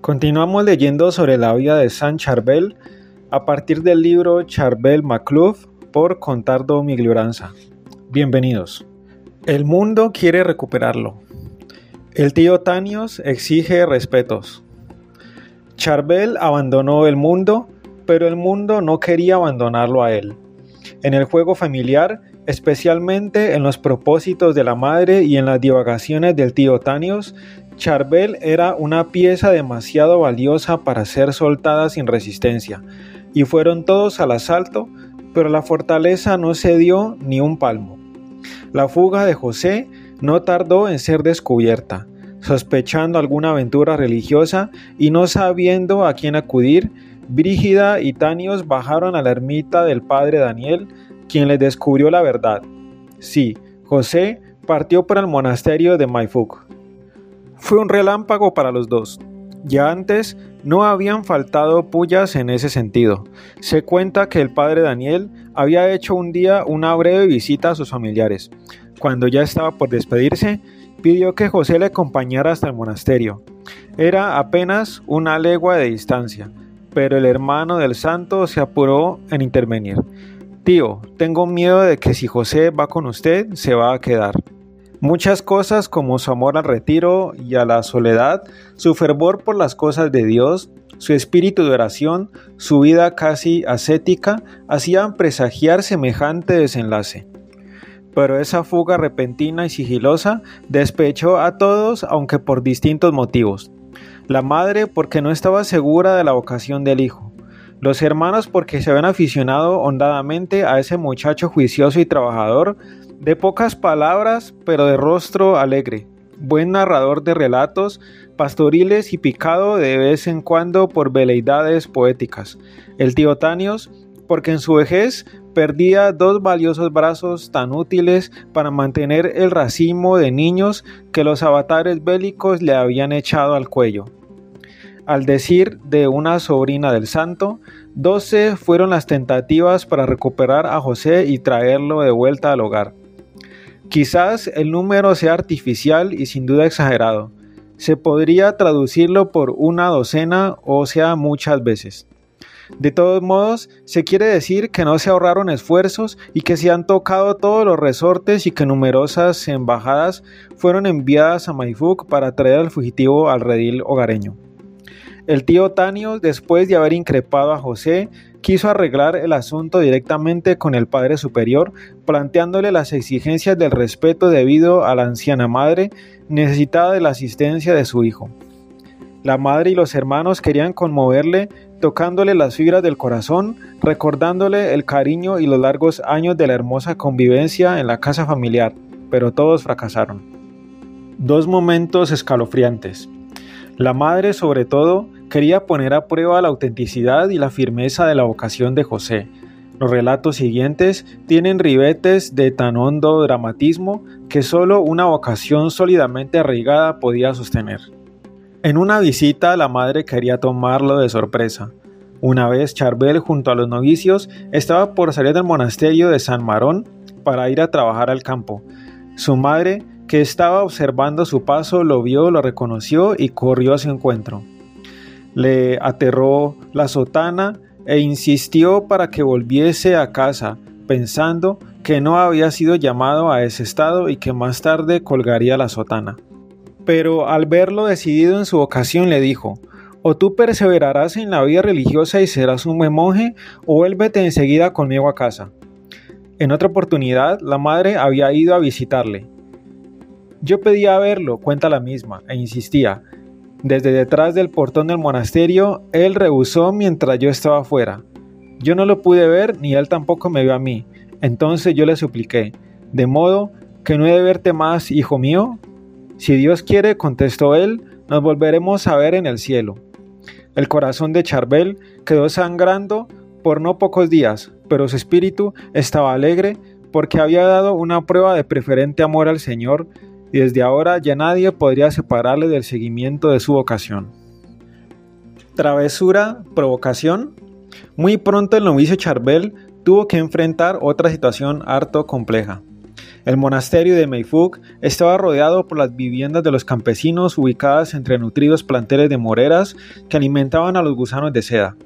Continuamos leyendo sobre la vida de San Charbel a partir del libro Charbel Macluf por Contardo Miglioranza. Bienvenidos. El mundo quiere recuperarlo. El tío Tanios exige respetos. Charbel abandonó el mundo, pero el mundo no quería abandonarlo a él. En el juego familiar, especialmente en los propósitos de la madre y en las divagaciones del tío Tanios, Charbel era una pieza demasiado valiosa para ser soltada sin resistencia, y fueron todos al asalto, pero la fortaleza no cedió ni un palmo. La fuga de José no tardó en ser descubierta. Sospechando alguna aventura religiosa y no sabiendo a quién acudir, Brígida y Tanios bajaron a la ermita del padre Daniel, quien les descubrió la verdad. Sí, José partió para el monasterio de Maifuk. Fue un relámpago para los dos. Ya antes no habían faltado pullas en ese sentido. Se cuenta que el padre Daniel había hecho un día una breve visita a sus familiares. Cuando ya estaba por despedirse, pidió que José le acompañara hasta el monasterio. Era apenas una legua de distancia, pero el hermano del santo se apuró en intervenir. Tío, tengo miedo de que si José va con usted, se va a quedar. Muchas cosas como su amor al retiro y a la soledad, su fervor por las cosas de Dios, su espíritu de oración, su vida casi ascética, hacían presagiar semejante desenlace. Pero esa fuga repentina y sigilosa despechó a todos, aunque por distintos motivos. La madre porque no estaba segura de la vocación del hijo. Los hermanos porque se habían aficionado hondadamente a ese muchacho juicioso y trabajador de pocas palabras, pero de rostro alegre, buen narrador de relatos pastoriles y picado de vez en cuando por veleidades poéticas. El tío Tanios, porque en su vejez perdía dos valiosos brazos tan útiles para mantener el racimo de niños que los avatares bélicos le habían echado al cuello. Al decir de una sobrina del santo, doce fueron las tentativas para recuperar a José y traerlo de vuelta al hogar. Quizás el número sea artificial y sin duda exagerado. Se podría traducirlo por una docena o sea muchas veces. De todos modos, se quiere decir que no se ahorraron esfuerzos y que se han tocado todos los resortes y que numerosas embajadas fueron enviadas a Maifuk para traer al fugitivo al redil hogareño. El tío Tanio, después de haber increpado a José, quiso arreglar el asunto directamente con el Padre Superior, planteándole las exigencias del respeto debido a la anciana madre necesitada de la asistencia de su hijo. La madre y los hermanos querían conmoverle tocándole las fibras del corazón, recordándole el cariño y los largos años de la hermosa convivencia en la casa familiar, pero todos fracasaron. Dos momentos escalofriantes. La madre, sobre todo, quería poner a prueba la autenticidad y la firmeza de la vocación de José. Los relatos siguientes tienen ribetes de tan hondo dramatismo que solo una vocación sólidamente arraigada podía sostener. En una visita la madre quería tomarlo de sorpresa. Una vez Charbel junto a los novicios estaba por salir del monasterio de San Marón para ir a trabajar al campo. Su madre, que estaba observando su paso, lo vio, lo reconoció y corrió a su encuentro le aterró la sotana e insistió para que volviese a casa, pensando que no había sido llamado a ese estado y que más tarde colgaría la sotana. Pero al verlo decidido en su ocasión le dijo, o tú perseverarás en la vida religiosa y serás un buen monje, o vuélvete enseguida conmigo a casa. En otra oportunidad, la madre había ido a visitarle. Yo pedía verlo, cuenta la misma, e insistía, desde detrás del portón del monasterio, él rehusó mientras yo estaba fuera. Yo no lo pude ver ni él tampoco me vio a mí. Entonces yo le supliqué, de modo que no he de verte más, hijo mío. Si Dios quiere, contestó él, nos volveremos a ver en el cielo. El corazón de Charbel quedó sangrando por no pocos días, pero su espíritu estaba alegre porque había dado una prueba de preferente amor al Señor y desde ahora ya nadie podría separarle del seguimiento de su vocación. Travesura, provocación. Muy pronto el novicio Charbel tuvo que enfrentar otra situación harto compleja. El monasterio de Meifug estaba rodeado por las viviendas de los campesinos ubicadas entre nutridos planteles de moreras que alimentaban a los gusanos de seda.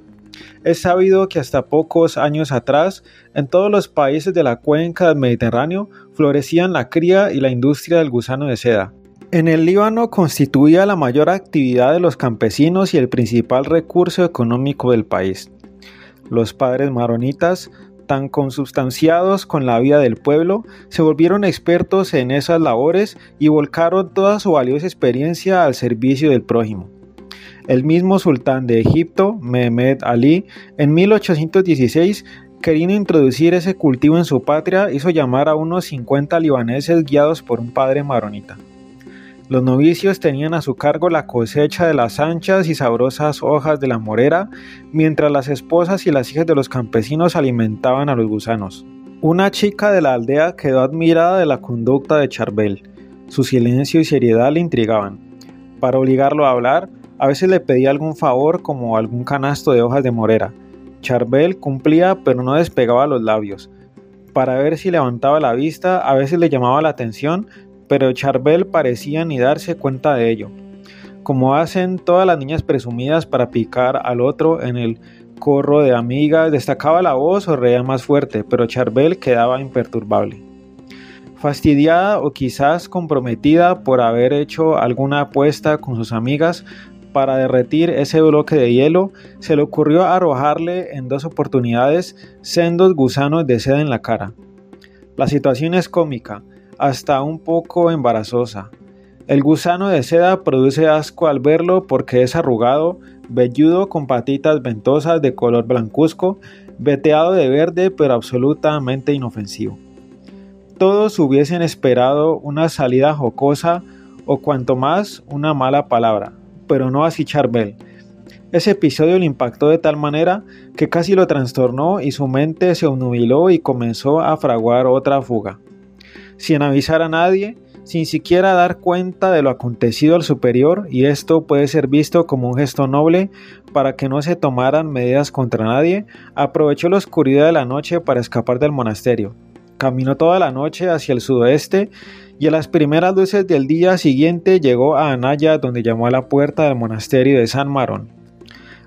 Es sabido que hasta pocos años atrás, en todos los países de la cuenca del Mediterráneo florecían la cría y la industria del gusano de seda. En el Líbano constituía la mayor actividad de los campesinos y el principal recurso económico del país. Los padres maronitas, tan consubstanciados con la vida del pueblo, se volvieron expertos en esas labores y volcaron toda su valiosa experiencia al servicio del prójimo. El mismo sultán de Egipto, Mehmed Ali, en 1816, queriendo introducir ese cultivo en su patria, hizo llamar a unos 50 libaneses guiados por un padre maronita. Los novicios tenían a su cargo la cosecha de las anchas y sabrosas hojas de la morera, mientras las esposas y las hijas de los campesinos alimentaban a los gusanos. Una chica de la aldea quedó admirada de la conducta de Charbel. Su silencio y seriedad le intrigaban. Para obligarlo a hablar, a veces le pedía algún favor como algún canasto de hojas de morera. Charbel cumplía pero no despegaba los labios. Para ver si levantaba la vista, a veces le llamaba la atención, pero Charbel parecía ni darse cuenta de ello. Como hacen todas las niñas presumidas para picar al otro en el corro de amigas, destacaba la voz o reía más fuerte, pero Charbel quedaba imperturbable. Fastidiada o quizás comprometida por haber hecho alguna apuesta con sus amigas, para derretir ese bloque de hielo, se le ocurrió arrojarle en dos oportunidades sendos gusanos de seda en la cara. La situación es cómica, hasta un poco embarazosa. El gusano de seda produce asco al verlo porque es arrugado, velludo con patitas ventosas de color blancuzco, veteado de verde pero absolutamente inofensivo. Todos hubiesen esperado una salida jocosa o cuanto más una mala palabra, pero no así Charbel. Ese episodio le impactó de tal manera que casi lo trastornó y su mente se obnubiló y comenzó a fraguar otra fuga. Sin avisar a nadie, sin siquiera dar cuenta de lo acontecido al superior, y esto puede ser visto como un gesto noble para que no se tomaran medidas contra nadie, aprovechó la oscuridad de la noche para escapar del monasterio. Caminó toda la noche hacia el sudoeste y a las primeras luces del día siguiente llegó a Anaya donde llamó a la puerta del monasterio de San Marón.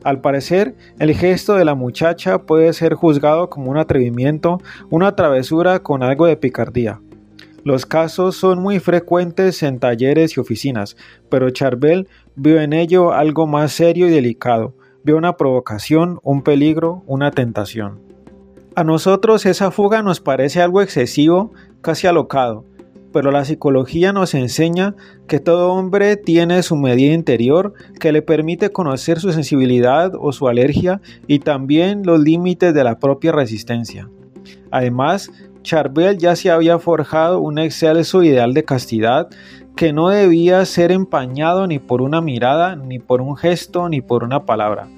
Al parecer, el gesto de la muchacha puede ser juzgado como un atrevimiento, una travesura con algo de picardía. Los casos son muy frecuentes en talleres y oficinas, pero Charbel vio en ello algo más serio y delicado, vio una provocación, un peligro, una tentación. A nosotros esa fuga nos parece algo excesivo, casi alocado, pero la psicología nos enseña que todo hombre tiene su medida interior que le permite conocer su sensibilidad o su alergia y también los límites de la propia resistencia. Además, Charbel ya se había forjado un excelso ideal de castidad que no debía ser empañado ni por una mirada, ni por un gesto, ni por una palabra.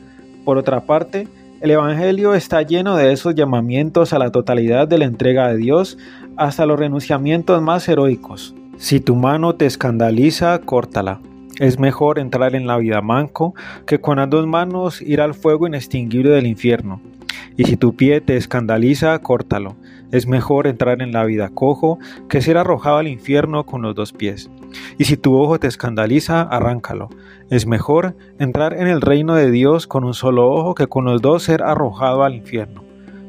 Por otra parte, el Evangelio está lleno de esos llamamientos a la totalidad de la entrega de Dios hasta los renunciamientos más heroicos. Si tu mano te escandaliza, córtala. Es mejor entrar en la vida manco que con las dos manos ir al fuego inextinguible del infierno. Y si tu pie te escandaliza, córtalo. Es mejor entrar en la vida cojo que ser arrojado al infierno con los dos pies. Y si tu ojo te escandaliza, arráncalo. Es mejor entrar en el reino de Dios con un solo ojo que con los dos ser arrojado al infierno.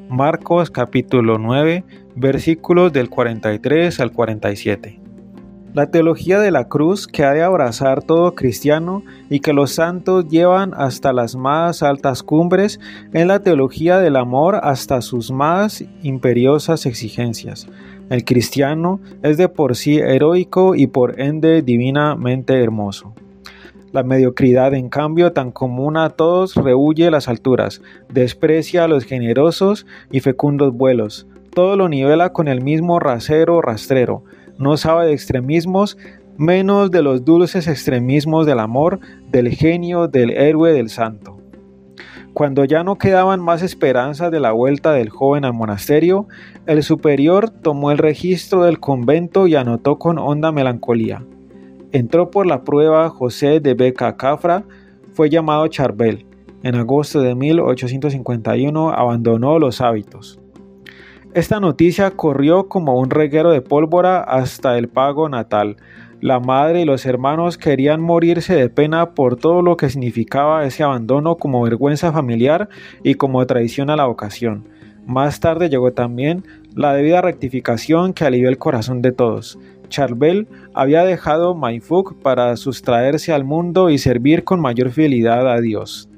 Marcos capítulo 9 versículos del 43 al 47. La teología de la cruz que ha de abrazar todo cristiano y que los santos llevan hasta las más altas cumbres es la teología del amor hasta sus más imperiosas exigencias. El cristiano es de por sí heroico y por ende divinamente hermoso. La mediocridad, en cambio, tan común a todos, rehuye las alturas, desprecia a los generosos y fecundos vuelos, todo lo nivela con el mismo rasero rastrero, no sabe de extremismos, menos de los dulces extremismos del amor, del genio, del héroe, del santo. Cuando ya no quedaban más esperanzas de la vuelta del joven al monasterio, el superior tomó el registro del convento y anotó con honda melancolía. Entró por la prueba José de Beca Cafra, fue llamado Charbel. En agosto de 1851 abandonó los hábitos. Esta noticia corrió como un reguero de pólvora hasta el pago natal. La madre y los hermanos querían morirse de pena por todo lo que significaba ese abandono como vergüenza familiar y como traición a la vocación. Más tarde llegó también la debida rectificación que alivió el corazón de todos. Charbel había dejado Maifuk para sustraerse al mundo y servir con mayor fidelidad a Dios.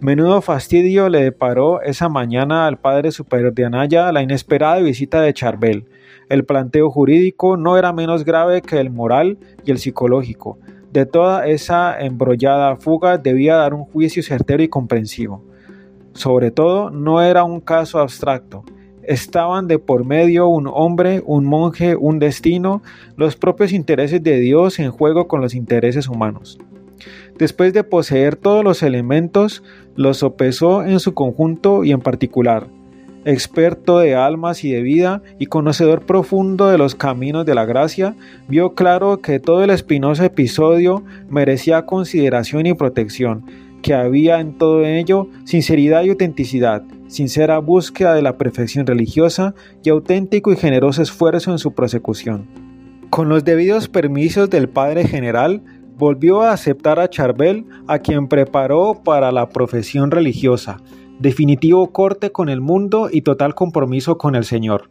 Menudo fastidio le deparó esa mañana al padre superior de Anaya la inesperada visita de Charbel. El planteo jurídico no era menos grave que el moral y el psicológico. De toda esa embrollada fuga debía dar un juicio certero y comprensivo. Sobre todo, no era un caso abstracto. Estaban de por medio un hombre, un monje, un destino, los propios intereses de Dios en juego con los intereses humanos. Después de poseer todos los elementos, los sopesó en su conjunto y en particular. Experto de almas y de vida y conocedor profundo de los caminos de la gracia, vio claro que todo el espinoso episodio merecía consideración y protección, que había en todo ello sinceridad y autenticidad, sincera búsqueda de la perfección religiosa y auténtico y generoso esfuerzo en su prosecución. Con los debidos permisos del Padre General, volvió a aceptar a Charbel, a quien preparó para la profesión religiosa, definitivo corte con el mundo y total compromiso con el Señor.